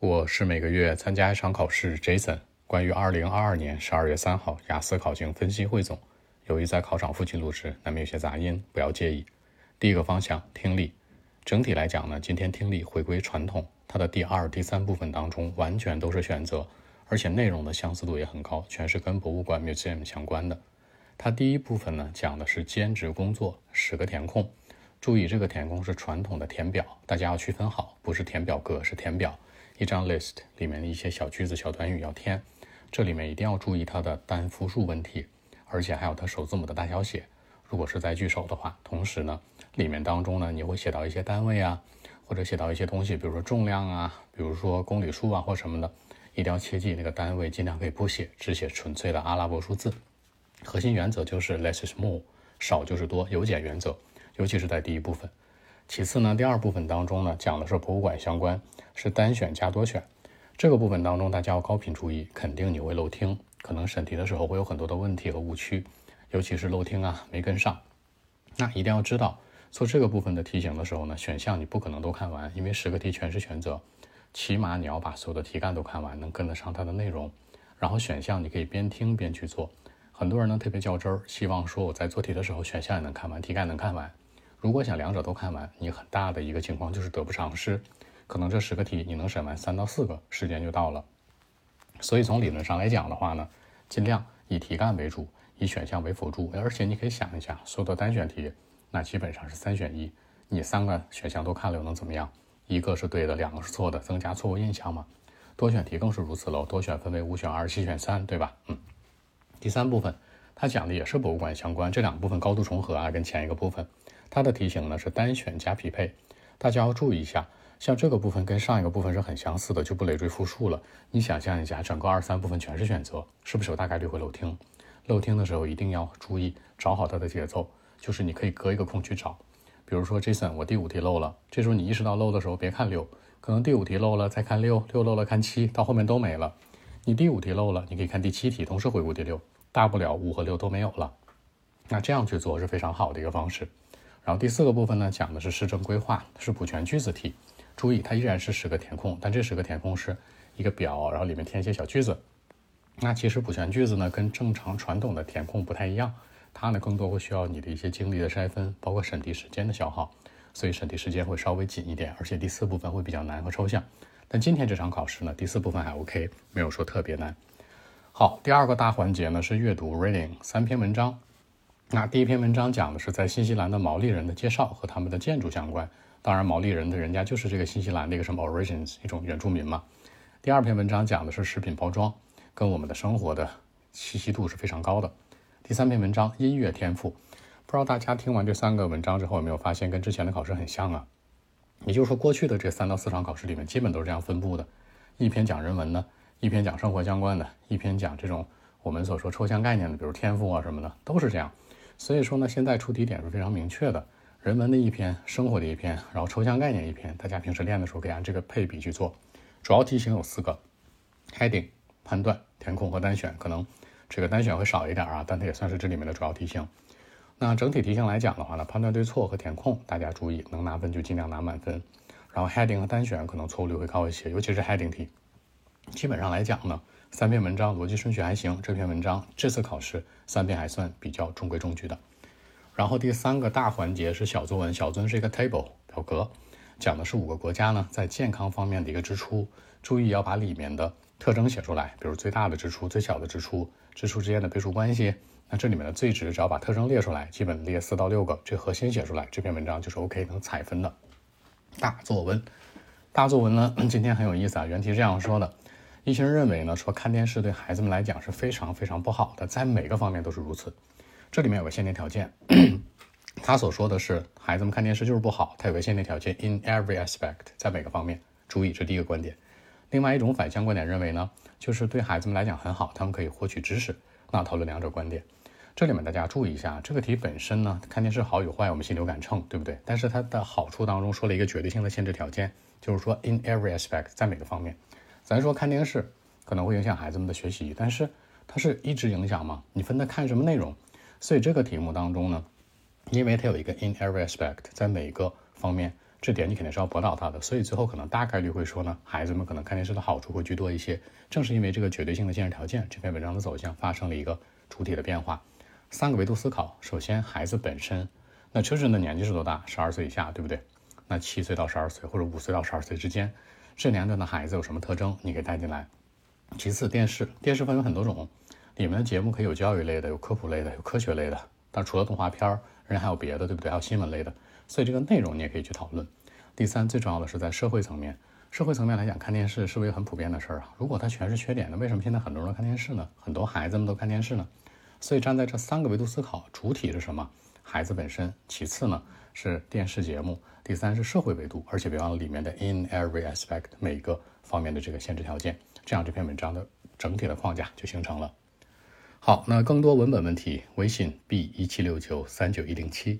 我是每个月参加一场考试，Jason。关于二零二二年十二月三号雅思考情分析汇总，由于在考场附近录制，难免有些杂音，不要介意。第一个方向听力，整体来讲呢，今天听力回归传统，它的第二、第三部分当中完全都是选择，而且内容的相似度也很高，全是跟博物馆 museum 相关的。它第一部分呢讲的是兼职工作，十个填空。注意，这个填空是传统的填表，大家要区分好，不是填表格，是填表。一张 list 里面的一些小句子、小短语要填。这里面一定要注意它的单复数问题，而且还有它首字母的大小写。如果是在句首的话，同时呢，里面当中呢，你会写到一些单位啊，或者写到一些东西，比如说重量啊，比如说公里数啊或什么的，一定要切记那个单位尽量可以不写，只写纯粹的阿拉伯数字。核心原则就是 less is more，少就是多，有减原则，尤其是在第一部分。其次呢，第二部分当中呢，讲的是博物馆相关，是单选加多选。这个部分当中，大家要高频注意，肯定你会漏听，可能审题的时候会有很多的问题和误区，尤其是漏听啊，没跟上。那一定要知道，做这个部分的题型的时候呢，选项你不可能都看完，因为十个题全是选择，起码你要把所有的题干都看完，能跟得上它的内容。然后选项你可以边听边去做。很多人呢特别较真儿，希望说我在做题的时候选项也能看完，题干能看完。如果想两者都看完，你很大的一个情况就是得不偿失。可能这十个题你能审完三到四个，时间就到了。所以从理论上来讲的话呢，尽量以题干为主，以选项为辅助。而且你可以想一下，所有的单选题，那基本上是三选一，你三个选项都看了又能怎么样？一个是对的，两个是错的，增加错误印象嘛。多选题更是如此喽，多选分为五选二、七选三，对吧？嗯。第三部分，它讲的也是博物馆相关，这两部分高度重合啊，跟前一个部分，它的题型呢是单选加匹配，大家要注意一下。像这个部分跟上一个部分是很相似的，就不累赘复述了。你想象一下，整个二三部分全是选择，是不是有大概率会漏听？漏听的时候一定要注意找好它的节奏，就是你可以隔一个空去找。比如说，Jason，我第五题漏了，这时候你意识到漏的时候，别看六，可能第五题漏了再看六，六漏了看七，到后面都没了。你第五题漏了，你可以看第七题，同时回顾第六，大不了五和六都没有了。那这样去做是非常好的一个方式。然后第四个部分呢，讲的是市政规划，是补全句子题。注意，它依然是十个填空，但这十个填空是一个表，然后里面填一些小句子。那其实补全句子呢，跟正常传统的填空不太一样，它呢更多会需要你的一些精力的筛分，包括审题时间的消耗，所以审题时间会稍微紧一点，而且第四部分会比较难和抽象。但今天这场考试呢，第四部分还 OK，没有说特别难。好，第二个大环节呢是阅读 reading 三篇文章。那第一篇文章讲的是在新西兰的毛利人的介绍和他们的建筑相关。当然，毛利人的人家就是这个新西兰的一个什么 origins 一种原住民嘛。第二篇文章讲的是食品包装，跟我们的生活的气息度是非常高的。第三篇文章音乐天赋，不知道大家听完这三个文章之后有没有发现跟之前的考试很像啊？也就是说，过去的这三到四场考试里面基本都是这样分布的：一篇讲人文的，一篇讲生活相关的，一篇讲这种我们所说抽象概念的，比如天赋啊什么的，都是这样。所以说呢，现在出题点是非常明确的。人文的一篇，生活的一篇，然后抽象概念一篇，大家平时练的时候可以按这个配比去做。主要题型有四个：heading、判断、填空和单选。可能这个单选会少一点啊，但它也算是这里面的主要题型。那整体题型来讲的话呢，判断对错和填空，大家注意，能拿分就尽量拿满分。然后 heading 和单选可能错误率会高一些，尤其是 heading 题。基本上来讲呢，三篇文章逻辑顺序还行。这篇文章这次考试三篇还算比较中规中矩的。然后第三个大环节是小作文，小作文是一个 table 表格，讲的是五个国家呢在健康方面的一个支出，注意要把里面的特征写出来，比如最大的支出、最小的支出、支出之间的倍数关系。那这里面的最值只要把特征列出来，基本列四到六个，这核心写出来，这篇文章就是 OK 能采分的。大作文，大作文呢 今天很有意思啊，原题这样说的：一些人认为呢说看电视对孩子们来讲是非常非常不好的，在每个方面都是如此。这里面有个限定条件，他所说的是孩子们看电视就是不好，他有个限定条件，in every aspect，在每个方面。注意，这第一个观点。另外一种反向观点认为呢，就是对孩子们来讲很好，他们可以获取知识。那讨论两者观点，这里面大家注意一下，这个题本身呢，看电视好与坏，我们心里有杆秤，对不对？但是它的好处当中说了一个绝对性的限制条件，就是说 in every aspect，在每个方面。咱说看电视可能会影响孩子们的学习，但是它是一直影响吗？你分他看什么内容？所以这个题目当中呢，因为它有一个 in every aspect，在每个方面，这点你肯定是要驳倒他的。所以最后可能大概率会说呢，孩子们可能看电视的好处会居多一些。正是因为这个绝对性的限制条件，这篇文章的走向发生了一个主体的变化。三个维度思考，首先孩子本身，那 children 的年纪是多大？十二岁以下，对不对？那七岁到十二岁或者五岁到十二岁之间，这年段的孩子有什么特征？你给带进来。其次，电视，电视分为很多种，里面的节目可以有教育类的，有科普类的，有科学类的。但除了动画片儿，人家还有别的，对不对？还有新闻类的。所以这个内容你也可以去讨论。第三，最重要的是在社会层面，社会层面来讲，看电视是不是很普遍的事儿啊？如果它全是缺点，那为什么现在很多人都看电视呢？很多孩子们都看电视呢？所以站在这三个维度思考，主体是什么？孩子本身。其次呢是电视节目。第三是社会维度，而且别忘了里面的 in every aspect 每个方面的这个限制条件。这样这篇文章的整体的框架就形成了。好，那更多文本问题，微信 b 一七六九三九一零七。